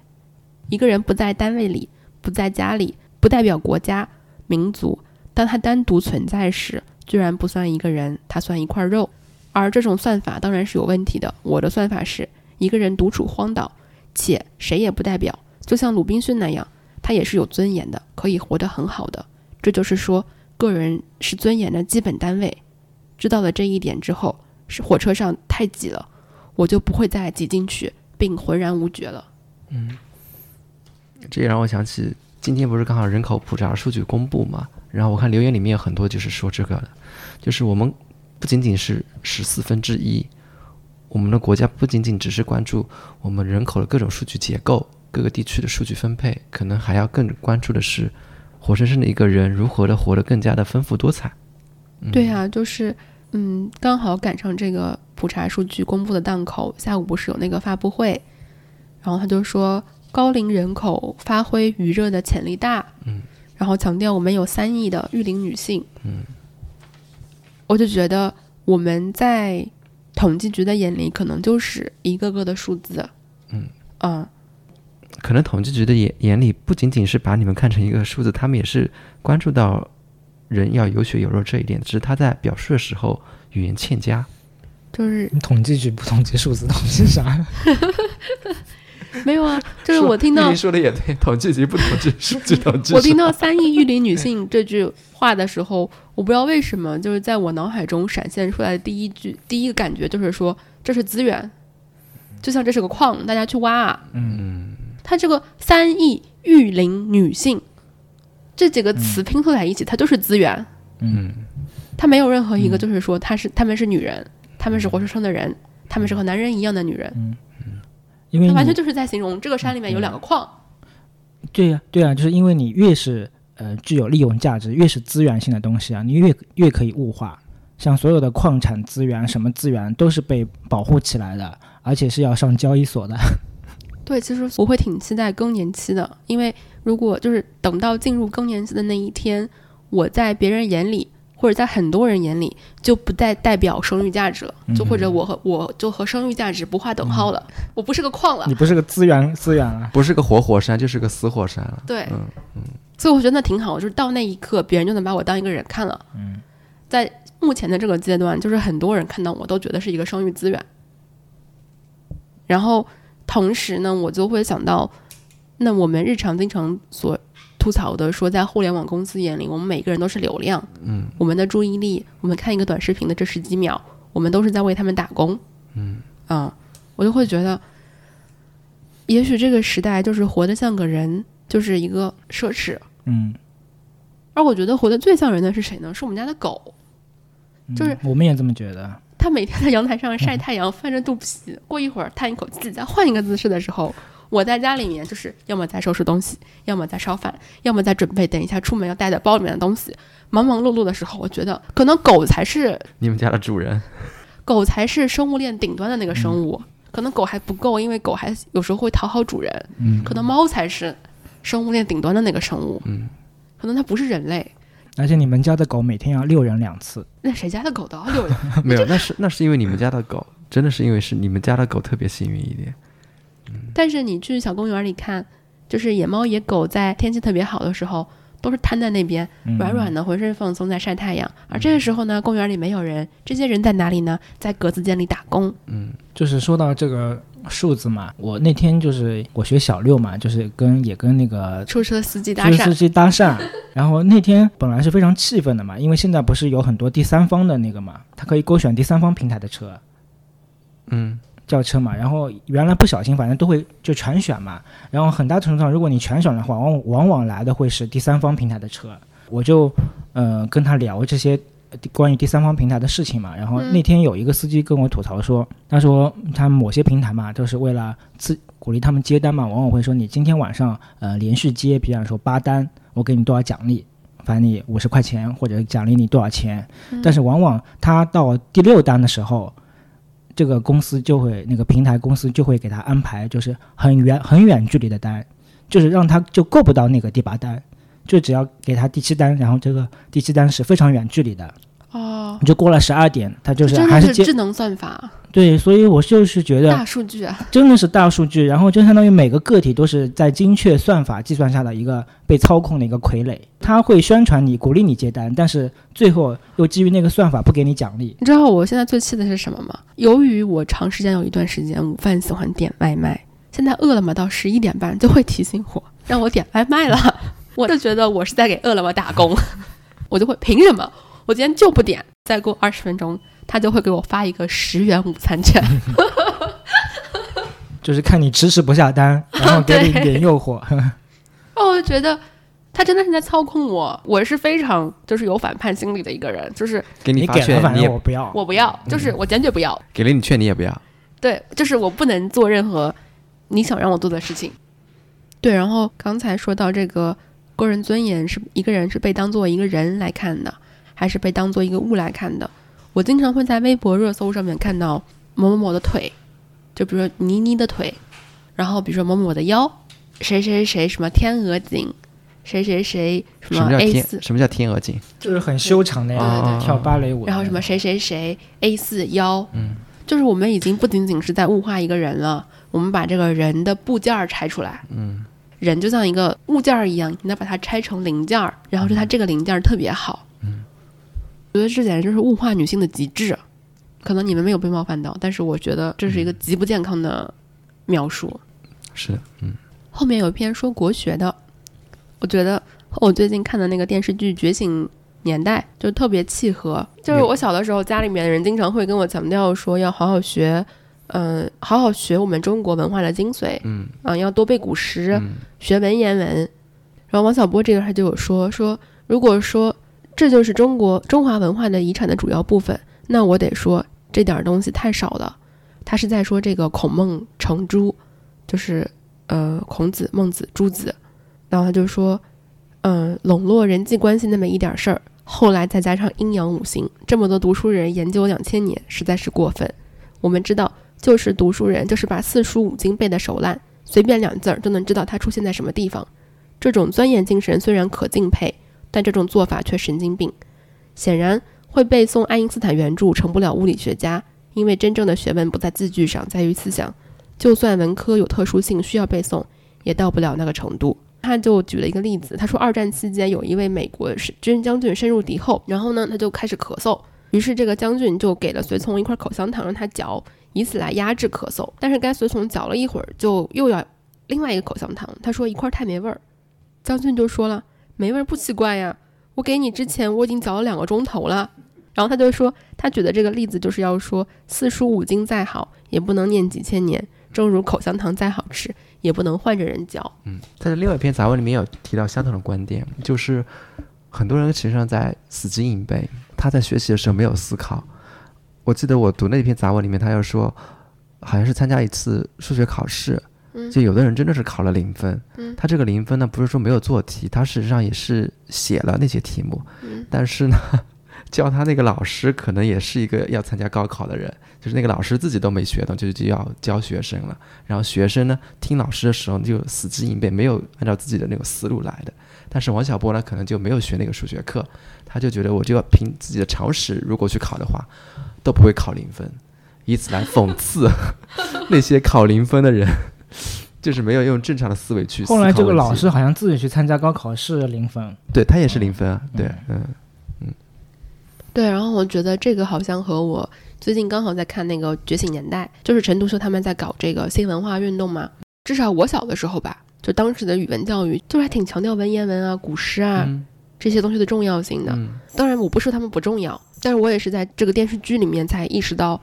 一个人不在单位里，不在家里，不代表国家、民族。当他单独存在时，居然不算一个人，他算一块肉。而这种算法当然是有问题的。我的算法是一个人独处荒岛，且谁也不代表，就像鲁滨逊那样，他也是有尊严的，可以活得很好的。这就是说，个人是尊严的基本单位。知道了这一点之后，是火车上太挤了，我就不会再挤进去，并浑然无觉了。嗯，这也让我想起今天不是刚好人口普查数据公布嘛？然后我看留言里面有很多就是说这个的，就是我们不仅仅是十四分之一，我们的国家不仅仅只是关注我们人口的各种数据结构、各个地区的数据分配，可能还要更关注的是活生生的一个人如何的活得更加的丰富多彩。嗯、对啊，就是嗯，刚好赶上这个普查数据公布的档口，下午不是有那个发布会，然后他就说高龄人口发挥余热的潜力大，嗯。然后强调我们有三亿的育龄女性，嗯，我就觉得我们在统计局的眼里可能就是一个个的数字，嗯嗯，可能统计局的眼眼里不仅仅是把你们看成一个数字，他们也是关注到人要有血有肉这一点，只是他在表述的时候语言欠佳，就是统计局不统计数字，统计啥？[LAUGHS] 没有啊，就是我听到你说的也对，统计局不统计数据统计。我听到“三亿育龄女性”这句话的时候，我不知道为什么，就是在我脑海中闪现出来的第一句、第一个感觉就是说，这是资源，就像这是个矿，大家去挖啊。嗯，它这个“三亿育龄女性”这几个词拼凑在一起，它就是资源。嗯，它没有任何一个就是说，她是她们是女人，她们是活生生的人，她们是和男人一样的女人。嗯。因为完全就是在形容这个山里面有两个矿，对呀，对呀，就是因为你越是呃具有利用价值，越是资源性的东西啊，你越越可以物化。像所有的矿产资源、什么资源都是被保护起来的，而且是要上交易所的。对，其实我会挺期待更年期的，因为如果就是等到进入更年期的那一天，我在别人眼里。或者在很多人眼里就不再代表生育价值了，就或者我和我就和生育价值不划等号了，我不是个矿了，你不是个资源资源了，[LAUGHS] 不是个活火山就是个死火山了。对，嗯嗯，所以我觉得那挺好，就是到那一刻别人就能把我当一个人看了。嗯，在目前的这个阶段，就是很多人看到我都觉得是一个生育资源，然后同时呢，我就会想到，那我们日常经常所。吐槽的说，在互联网公司眼里，我们每个人都是流量。嗯，我们的注意力，我们看一个短视频的这十几秒，我们都是在为他们打工。嗯，啊，我就会觉得，也许这个时代就是活得像个人，就是一个奢侈。嗯，而我觉得活得最像人的是谁呢？是我们家的狗。就是我们也这么觉得。它每天在阳台上晒太阳，翻着肚皮，过一会儿叹一口气，再换一个姿势的时候。我在家里面就是要么在收拾东西，要么在烧饭，要么在准备等一下出门要带在包里面的东西。忙忙碌碌的时候，我觉得可能狗才是你们家的主人，[LAUGHS] 狗才是生物链顶端的那个生物。可能狗还不够，因为狗还有时候会讨好主人。嗯，可能猫才是生物链顶端的那个生物。嗯，可能它不是人类。而且你们家的狗每天要遛人两次。那谁家的狗都要遛人？[LAUGHS] 没有，那是那是因为你们家的狗，真的是因为是你们家的狗特别幸运一点。但是你去小公园里看，就是野猫野狗在天气特别好的时候，都是瘫在那边，软软的，浑身放松在晒太阳。而这个时候呢，公园里没有人，这些人在哪里呢？在格子间里打工。嗯，就是说到这个数字嘛，我那天就是我学小六嘛，就是跟也跟那个出租车司机搭讪，出租车司机搭讪。然后那天本来是非常气愤的嘛，因为现在不是有很多第三方的那个嘛，他可以勾选第三方平台的车。嗯。叫车嘛，然后原来不小心，反正都会就全选嘛。然后很大程度上，如果你全选的话，往往往来的会是第三方平台的车。我就呃跟他聊这些关于第三方平台的事情嘛。然后嗯那天有一个司机跟我吐槽说，他说他某些平台嘛，就是为了自鼓励他们接单嘛，往往会说你今天晚上呃连续接，比方说八单，我给你多少奖励。返你五十块钱，或者奖励你多少钱，嗯但是往往他到第六单的时候，这个公司就会那个平台公司就会给他安排，就是很远很远距离的单，就是让他就够不到那个第八单，就只要给他第七单，然后这个第七单是非常远距离的，哦，你就过了十二点，它就是还是是智能算法，对，所以我就是觉得大数据啊，真的是大数据，然后就相当于每个个体都是在精确算法计算下的一个被操控的一个傀儡，他会宣传你，鼓励你接单，但是最后又基于那个算法不给你奖励。你知道我现在最气的是什么吗？由于我长时间有一段时间午饭喜欢点外卖，现在饿了么到十一点半就会提醒我让我点外卖了，我就觉得我是在给饿了么打工，[LAUGHS] 我就会凭什么？我今天就不点，再过二十分钟，他就会给我发一个十元午餐券。[LAUGHS] 就是看你迟迟不下单，[LAUGHS] 然后给你一点诱惑。哦，我就觉得他真的是在操控我。我是非常就是有反叛心理的一个人，就是给你给了，发券，反你也正我不要。我不要，就是我坚决不要。给了你券，你也不要。对，就是我不能做任何你想让我做的事情。对，然后刚才说到这个个人尊严，是一个人是被当做一个人来看的，还是被当做一个物来看的？我经常会在微博热搜上面看到某某某的腿，就比如说倪妮的腿，然后比如说某某某的腰，谁谁谁什么天鹅颈，谁谁谁什么什么叫 A 天？四，什么叫天鹅颈？就是很修长那对样对跳芭蕾舞然后什么谁谁谁 A 四腰，嗯，就是我们已经不仅仅是在物化一个人了，我们把这个人的部件儿拆出来，嗯，人就像一个物件儿一样，你得把它拆成零件儿，然后说它这个零件儿特别好，嗯，我觉得这简直就是物化女性的极致。可能你们没有被冒犯到，但是我觉得这是一个极不健康的描述。是，嗯，后面有一篇说国学的，我觉得和我最近看的那个电视剧《觉醒年代》就特别契合。就是我小的时候，家里面的人经常会跟我强调说，要好好学，嗯、好好学我们中国文化的精髓，嗯啊、要多背古诗，嗯学文言文。然后王小波这个他就有说说，如果说这就是中国中华文化的遗产的主要部分，那我得说这点儿东西太少了。他是在说这个孔孟程朱，就是呃孔子、孟子、朱子，然后他就说，嗯、笼络人际关系那么一点事儿，后来再加上阴阳五行，这么多读书人研究两千年，实在是过分。我们知道，就是读书人，就是把四书五经背得手烂，随便两字儿就能知道它出现在什么地方。这种钻研精神虽然可敬佩，但这种做法却神经病。显然，会背诵爱因斯坦原著成不了物理学家，因为真正的学问不在字句上，在于思想。就算文科有特殊性需要背诵，也到不了那个程度。他就举了一个例子，他说二战期间有一位美国是军将军深入敌后，然后呢他就开始咳嗽，于是这个将军就给了随从一块口香糖让他嚼，以此来压制咳嗽。但是该随从嚼了一会儿，就又要另外一个口香糖，他说一块太没味儿。将军就说了，没味儿不奇怪呀，我给你之前我已经嚼了两个钟头了。然后他就说，他举的这个例子就是要说，四书五经再好，也不能念几千年；正如口香糖再好吃，也不能换着人嚼。嗯，在另外一篇杂文里面有提到相同的观点，就是很多人实际上在死记硬背，他在学习的时候没有思考。我记得我读那篇杂文里面，他又说，好像是参加一次数学考试，嗯就有的人真的是考了零分。嗯他这个零分呢，不是说没有做题，他事实上也是写了那些题目，嗯但是呢，[LAUGHS] 教他那个老师可能也是一个要参加高考的人，就是那个老师自己都没学懂，就就要教学生了。然后学生呢，听老师的时候就死记硬背，没有按照自己的那个思路来的。但是王小波呢，可能就没有学那个数学课，他就觉得我就要凭自己的常识，如果去考的话，都不会考零分，以此来讽刺 [LAUGHS] 那些考零分的人，就是没有用正常的思维去思考后来这个老师好像自己去参加高考是零分，对他也是零分啊，对，嗯嗯。对，然后我觉得这个好像和我最近刚好在看那个《觉醒年代》，就是陈独秀他们在搞这个新文化运动嘛。至少我小的时候吧，就当时的语文教育就是还挺强调文言文啊、古诗啊、嗯。这些东西的重要性的。嗯。当然，我不是说他们不重要，但是我也是在这个电视剧里面才意识到，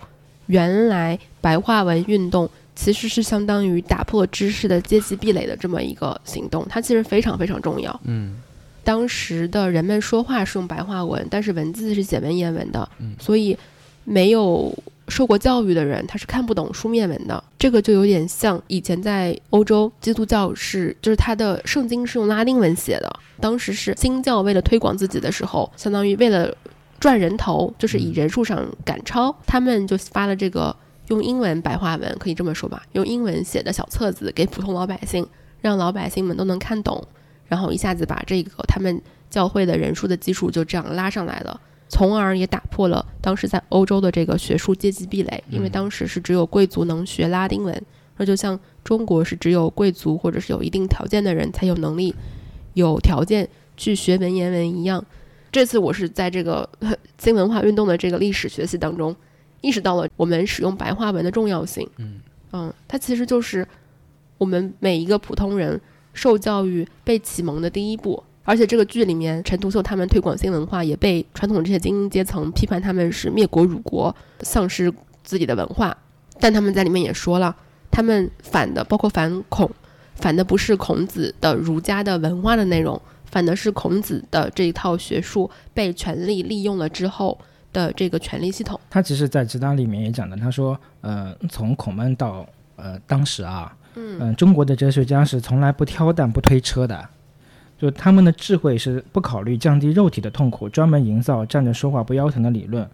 原来白话文运动其实是相当于打破知识的阶级壁垒的这么一个行动，它其实非常非常重要。嗯当时的人们说话是用白话文，但是文字是写文言文的，嗯所以没有受过教育的人他是看不懂书面文的。这个就有点像以前在欧洲，基督教是就是它的圣经是用拉丁文写的，当时是新教为了推广自己的时候，相当于为了赚人头，就是以人数上赶超，他们就发了这个用英文白话文，可以这么说吧，用英文写的小册子给普通老百姓，让老百姓们都能看懂。然后一下子把这个他们教会的人数的基础就这样拉上来了，从而也打破了当时在欧洲的这个学术阶级壁垒，因为当时是只有贵族能学拉丁文，那就像中国是只有贵族或者是有一定条件的人才有能力、有条件去学文言文一样。这次我是在这个呃 [LAUGHS] 新文化运动的这个历史学习当中，意识到了我们使用白话文的重要性。嗯嗯，它其实就是我们每一个普通人受教育、被启蒙的第一步。而且这个剧里面，陈独秀他们推广新文化，也被传统这些精英阶层批判他们是灭国辱国、丧失自己的文化。但他们在里面也说了，他们反的包括反孔，反的不是孔子的儒家的文化的内容，反的是孔子的这一套学术被权力利用了之后的这个权力系统。他其实，在直达里面也讲的，他说，呃，从孔孟到呃当时啊，嗯嗯、中国的哲学家是从来不挑担不推车的，就他们的智慧是不考虑降低肉体的痛苦，专门营造站着说话不腰疼的理论。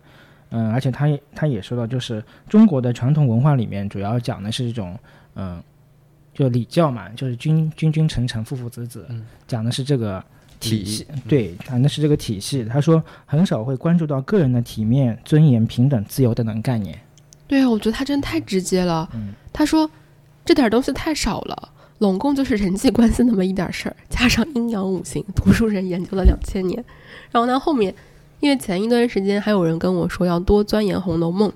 嗯，而且他也他也说到，就是中国的传统文化里面主要讲的是一种，嗯、就礼教嘛，就是君君君臣臣父父子子，嗯讲的是这个体系礼，对，讲的是这个体系。他说很少会关注到个人的体面、尊严、平等、自由等等概念。对啊，我觉得他真的太直接了。嗯他说这点东西太少了，拢共就是人际关系那么一点事儿，加上阴阳五行，读书人研究了两千年。然后呢，后面因为前一段时间还有人跟我说要多钻研《红楼梦》，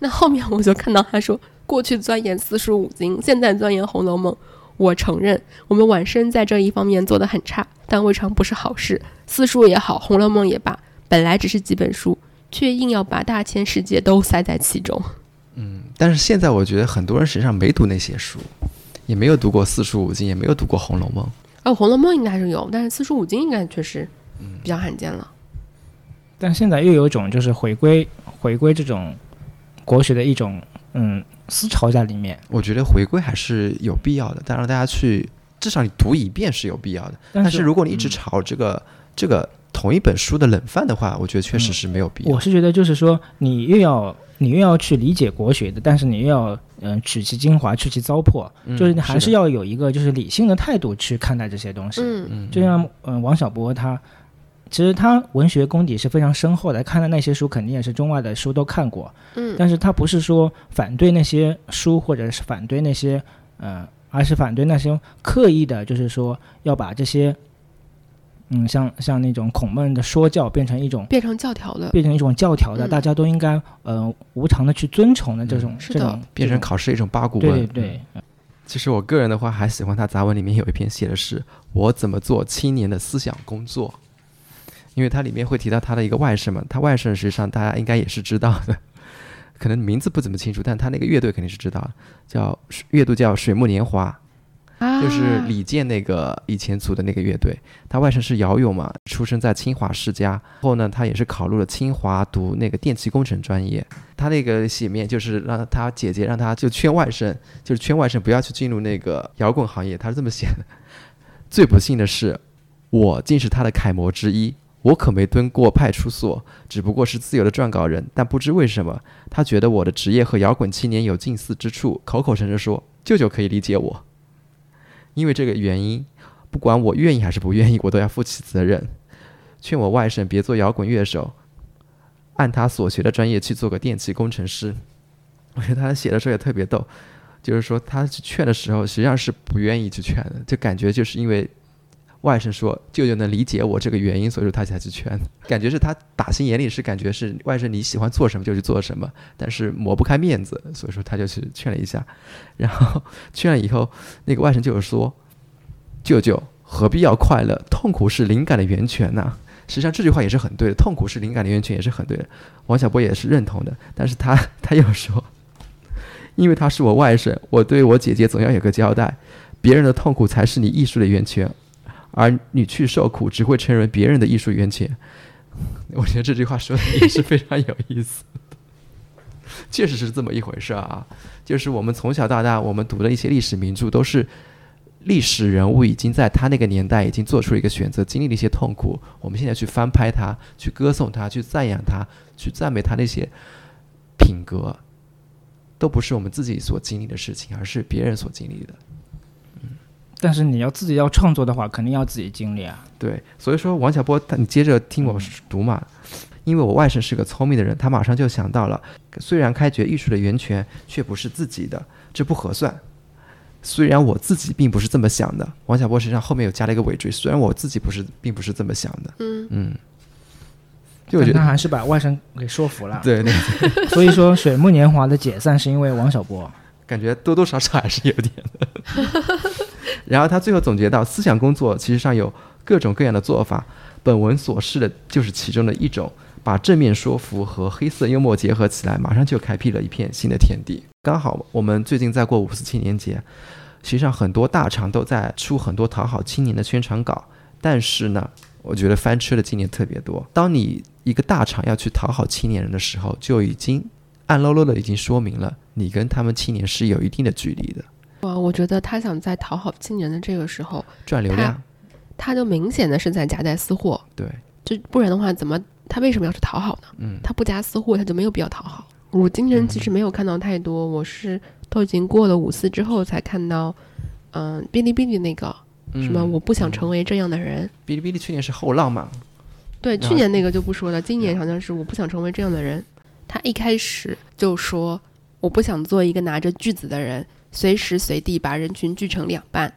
那后面我就看到他说过去钻研四书五经，现在钻研《红楼梦》。我承认，我们晚生在这一方面做得很差，但未尝不是好事。四书也好，《红楼梦》也罢，本来只是几本书，却硬要把大千世界都塞在其中。嗯，但是现在我觉得很多人实际上没读那些书，也没有读过四书五经，也没有读过《红楼梦》。哦，《红楼梦》应该是有，但是四书五经应该确实比较罕见了。但现在又有一种就是回归回归这种国学的一种嗯思潮在里面。我觉得回归还是有必要的，但让大家去至少你读一遍是有必要的。但但是如果你一直嗯炒这个、这个同一本书的冷饭的话，我觉得确实嗯是没有必要。我是觉得就是说，你又要你又要去理解国学的，但是你又要嗯、呃取其精华，去其糟粕，嗯就是你还是要有一个就是理性的态度去看待这些东西。嗯嗯，就像嗯、呃王小波他，其实他文学功底是非常深厚的，看的那些书肯定也是中外的书都看过，嗯。但是他不是说反对那些书，或者是反对那些呃，而是反对那些刻意的，就是说要把这些嗯，像像那种孔孟的说教变成一种变成教条的。变成一种教条的，嗯。大家都应该呃无偿的去遵从的这种、是的。这种变成考试一种八股对文。对对嗯。其实我个人的话，还喜欢他杂文里面有一篇写的是我怎么做青年的思想工作，因为它里面会提到他的一个外甥嘛，他外甥实际上大家应该也是知道的，[LAUGHS] 可能名字不怎么清楚，但他那个乐队肯定是知道的，叫乐队叫水木年华，啊，就是李健那个以前组的那个乐队，他外甥是姚勇嘛，出生在清华世家，后呢，他也是考入了清华读那个电气工程专业。他那个写面就是让他姐姐让他就劝外甥，就是劝外甥不要去进入那个摇滚行业，他是这么写的。[LAUGHS] 最不幸的是，我竟是他的楷模之一。我可没蹲过派出所，只不过是自由的撰稿人。但不知为什么，他觉得我的职业和摇滚青年有近似之处，口口声声说舅舅可以理解我。因为这个原因，不管我愿意还是不愿意，我都要负起责任。劝我外甥别做摇滚乐手，按他所学的专业去做个电气工程师。我觉得他写的时候也特别逗，就是说他去劝的时候，实际上是不愿意去劝的，就感觉就是因为外甥说舅舅能理解我这个原因，所以说他才去劝。感觉是他打心眼里是感觉是外甥你喜欢做什么就去做什么，但是抹不开面子，所以说他就去劝了一下。然后劝了以后，那个外甥就是说：“舅舅何必要快乐？痛苦是灵感的源泉呐、实际上这句话也是很对的，痛苦是灵感的源泉也是很对的。王小波也是认同的，但是他他又说，因为他是我外甥，我对我姐姐总要有个交代。别人的痛苦才是你艺术的源泉，而你去受苦，只会成为别人的艺术源泉。[LAUGHS] 我觉得这句话说的也是非常有意思，[LAUGHS] 确实是这么一回事啊。就是我们从小到大，我们读的一些历史名著，都是历史人物已经在他那个年代已经做出了一个选择，经历了一些痛苦。我们现在去翻拍他，去歌颂他，去赞扬他，去赞美他那些品格，都不是我们自己所经历的事情，而是别人所经历的。但是你要自己要创作的话，肯定要自己经历啊。对，所以说王小波，你接着听我读嘛。因为我外甥是个聪明的人，他马上就想到了，虽然开掘艺术的源泉却不是自己的，这不合算。虽然我自己并不是这么想的，王小波实际上后面又加了一个尾缀，虽然我自己不是，并不是这么想的。嗯嗯，就我觉得他还是把外甥给说服了。对 [LAUGHS] 对，所以说水木年华的解散是因为王小波。感觉多多少少还是有点的。[LAUGHS] [LAUGHS] 然后他最后总结到，思想工作其实上有各种各样的做法，本文所示的就是其中的一种。把正面说服和黑色幽默结合起来，马上就开辟了一片新的天地。刚好我们最近在过五四青年节，实际上很多大厂都在出很多讨好青年的宣传稿，但是呢，我觉得翻车的今年特别多。当你一个大厂要去讨好青年人的时候，就已经暗喽喽的已经说明了你跟他们青年是有一定的距离的。哇，我觉得他想在讨好青年的这个时候赚流量，他就明显的是在夹带私货。对，就不然的话，怎么？他为什么要去讨好呢？嗯，他不夹私货，他就没有必要讨好。我今年其实没有看到太多，我是都已经过了五四之后才看到，嗯，哔哩哔哩那个什么，我不想成为这样的人。哔哩哔哩去年是后浪嘛？对，去年那个就不说了，今年好像是我不想成为这样的人。他一开始就说我不想做一个拿着锯子的人，随时随地把人群锯成两半。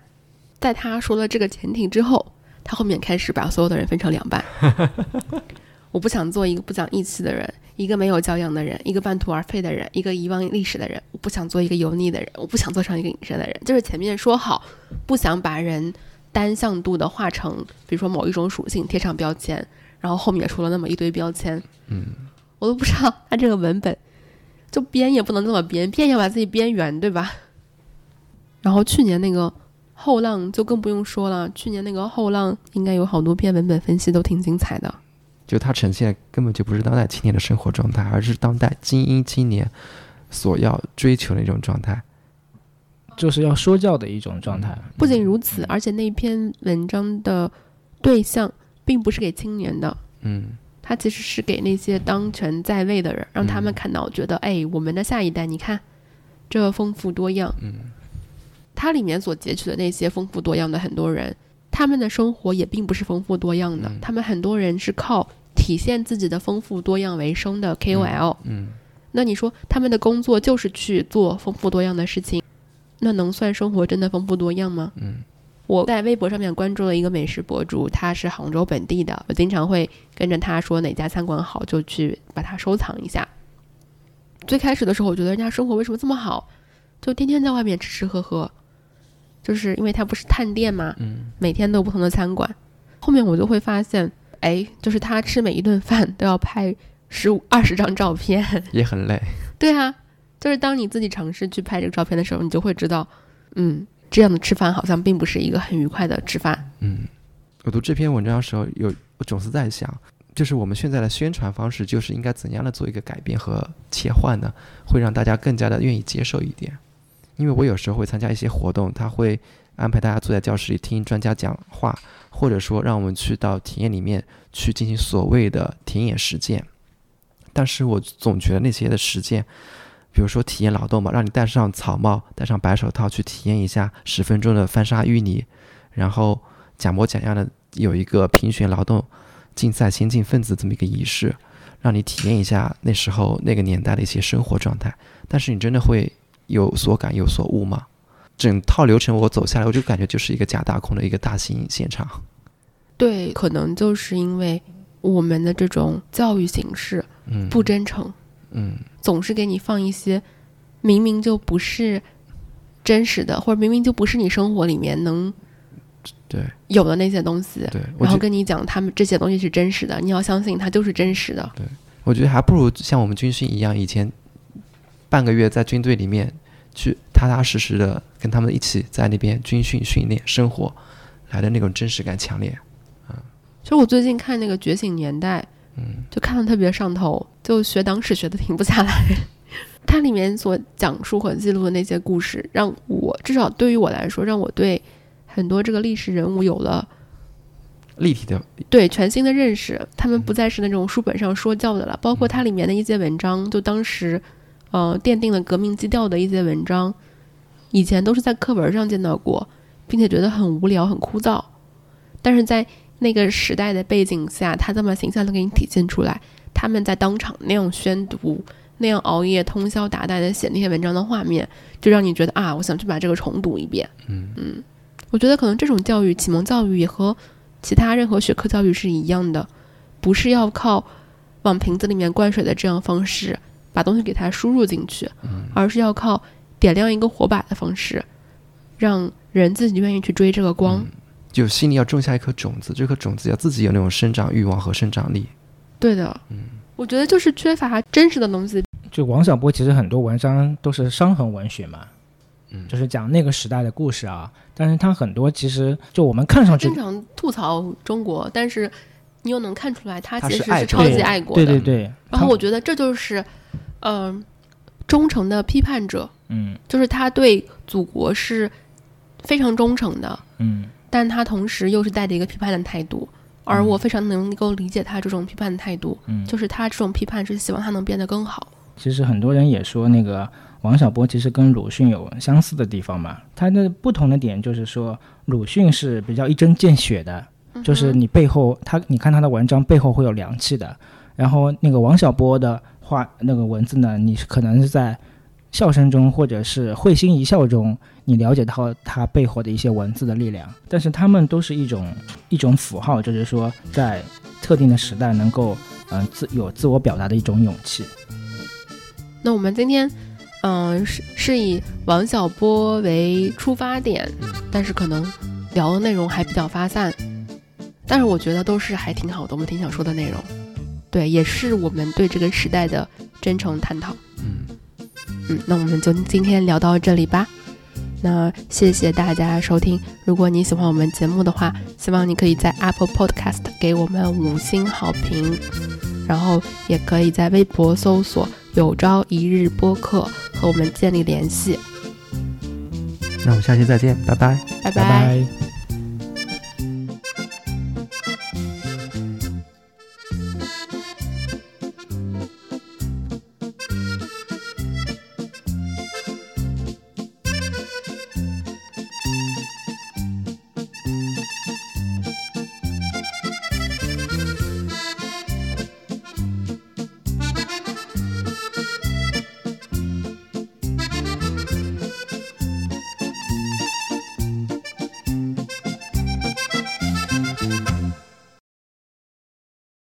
在他说了这个前提之后，他后面开始把所有的人分成两半。[LAUGHS] 我不想做一个不讲义气的人，一个没有教养的人，一个半途而废的人，一个遗忘历史的人。我不想做一个油腻的人，我不想做成一个隐身的人。就是前面说好，不想把人单向度的化成，比如说某一种属性贴上标签，然后后面出了那么一堆标签。嗯，我都不知道他这个文本，就编也不能这么编，编要把自己编圆，对吧？然后去年那个后浪就更不用说了，去年那个后浪应该有好多篇文本分析都挺精彩的。就它呈现根本就不是当代青年的生活状态，而是当代精英青年所要追求的一种状态，就是要说教的一种状态。不仅如此，而且那篇文章的对象并不是给青年的，嗯，它其实是给那些当权在位的人，让他们看到，觉得哎，我们的下一代，你看这丰富多样。嗯，它里面所截取的那些丰富多样的很多人，他们的生活也并不是丰富多样的，他们很多人是靠。体现自己的丰富多样为生的 KOL，嗯，那你说他们的工作就是去做丰富多样的事情，那能算生活真的丰富多样吗？嗯，我在微博上面关注了一个美食博主，他是杭州本地的，我经常会跟着他说哪家餐馆好，就去把它收藏一下。最开始的时候，我觉得人家生活为什么这么好，就天天在外面吃吃喝喝，就是因为他不是探店嘛，嗯，每天都有不同的餐馆。后面我就会发现。哎，就是他吃每一顿饭都要拍十五二十张照片，[LAUGHS] 也很累。对啊，就是当你自己尝试去拍这个照片的时候，你就会知道，嗯，这样的吃饭好像并不是一个很愉快的吃饭。嗯，我读这篇文章的时候，有我总是在想，就是我们现在的宣传方式，就是应该怎样的做一个改变和切换呢？会让大家更加的愿意接受一点。因为我有时候会参加一些活动，他会安排大家坐在教室里听专家讲话。或者说，让我们去到体验里面去进行所谓的田野实践，但是我总觉得那些的实践，比如说体验劳动嘛，让你戴上草帽、戴上白手套去体验一下十分钟的翻沙淤泥，然后假模假样的有一个评选劳动竞赛先进分子这么一个仪式，让你体验一下那时候那个年代的一些生活状态，但是你真的会有所感有所悟吗？整套流程我走下来，我就感觉就是一个假大空的一个大型现场。对，可能就是因为我们的这种教育形式，嗯，不真诚，嗯，总是给你放一些明明就不是真实的，或者明明就不是你生活里面能对有的那些东西，对，然后跟你讲他们这些东西是真实的，你要相信它就是真实的。对，我觉得还不如像我们军训一样，以前半个月在军队里面。去踏踏实实的跟他们一起在那边军训训练生活，来的那种真实感强烈。嗯其实我最近看那个《觉醒年代》，嗯，就看的特别上头，就学党史学的停不下来。[LAUGHS] 它里面所讲述和记录的那些故事，让我至少对于我来说，让我对很多这个历史人物有了立体的，对全新的认识。他们不再是那种书本上说教的了，包括它里面的一些文章，就当时呃奠定了革命基调的一些文章，以前都是在课文上见到过，并且觉得很无聊、很枯燥，但是在那个时代的背景下，他这么形象的给你体现出来，他们在当场那样宣读。那样熬夜通宵达旦的写那些文章的画面，就让你觉得啊，我想去把这个重读一遍。嗯嗯，我觉得可能这种教育，启蒙教育也和其他任何学科教育是一样的，不是要靠往瓶子里面灌水的这样方式把东西给它输入进去，而是要靠点亮一个火把的方式，让人自己愿意去追这个光。就心里要种下一颗种子，这颗种子要自己有那种生长欲望和生长力。对的，嗯，我觉得就是缺乏真实的东西。就王小波其实很多文章都是伤痕文学嘛，嗯就是讲那个时代的故事啊。但是他很多其实就我们看上去经常吐槽中国，但是你又能看出来他他其实是超级爱国的。对对对，然后我觉得这就是，嗯、忠诚的批判者，嗯就是他对祖国是非常忠诚的，嗯但他同时又是带着一个批判的态度。而我非常能够理解他这种批判的态度，嗯，就是他这种批判是希望他能变得更好。其实很多人也说那个王小波其实跟鲁迅有相似的地方嘛，他的不同的点就是说鲁迅是比较一针见血的，就是你背后他你看他的文章背后会有凉气的，然后那个王小波的话那个文字呢，你是可能是在笑声中或者是会心一笑中，你了解到它背后的一些文字的力量，但是它们都是一种一种符号，就是说在特定的时代能够嗯、自有自我表达的一种勇气。那我们今天，嗯、是是以王小波为出发点，但是可能聊的内容还比较发散，但是我觉得都是还挺好的，我们挺想说的内容。对，也是我们对这个时代的真诚探讨。嗯，嗯，那我们就今天聊到这里吧。那谢谢大家收听。如果你喜欢我们节目的话，希望你可以在 Apple Podcast 给我们五星好评，然后也可以在微博搜索“有朝一日播客”和我们建立联系。那我们下期再见，拜拜。拜拜拜